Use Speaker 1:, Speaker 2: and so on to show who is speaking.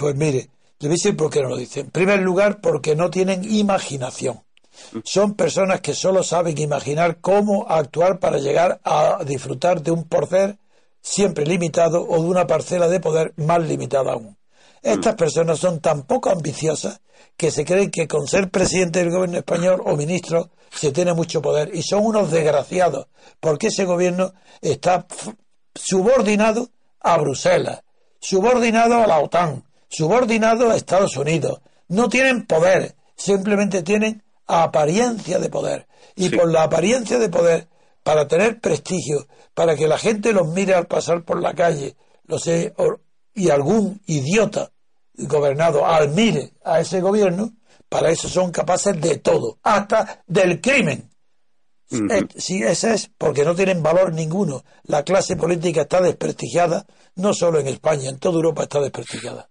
Speaker 1: Pues mire, le voy a decir por qué no lo dicen. En primer lugar, porque no tienen imaginación. Son personas que solo saben imaginar cómo actuar para llegar a disfrutar de un poder siempre limitado o de una parcela de poder más limitada aún. Estas personas son tan poco ambiciosas que se creen que con ser presidente del gobierno español o ministro se tiene mucho poder y son unos desgraciados porque ese gobierno está subordinado a Bruselas, subordinado a la OTAN, subordinado a Estados Unidos. No tienen poder, simplemente tienen apariencia de poder. Y por la apariencia de poder, para tener prestigio, para que la gente los mire al pasar por la calle, lo sé, y algún idiota gobernado admire a ese gobierno, para eso son capaces de todo, hasta del crimen. Eh, si ese es porque no tienen valor ninguno. La clase política está desprestigiada, no solo en España, en toda Europa está desprestigiada.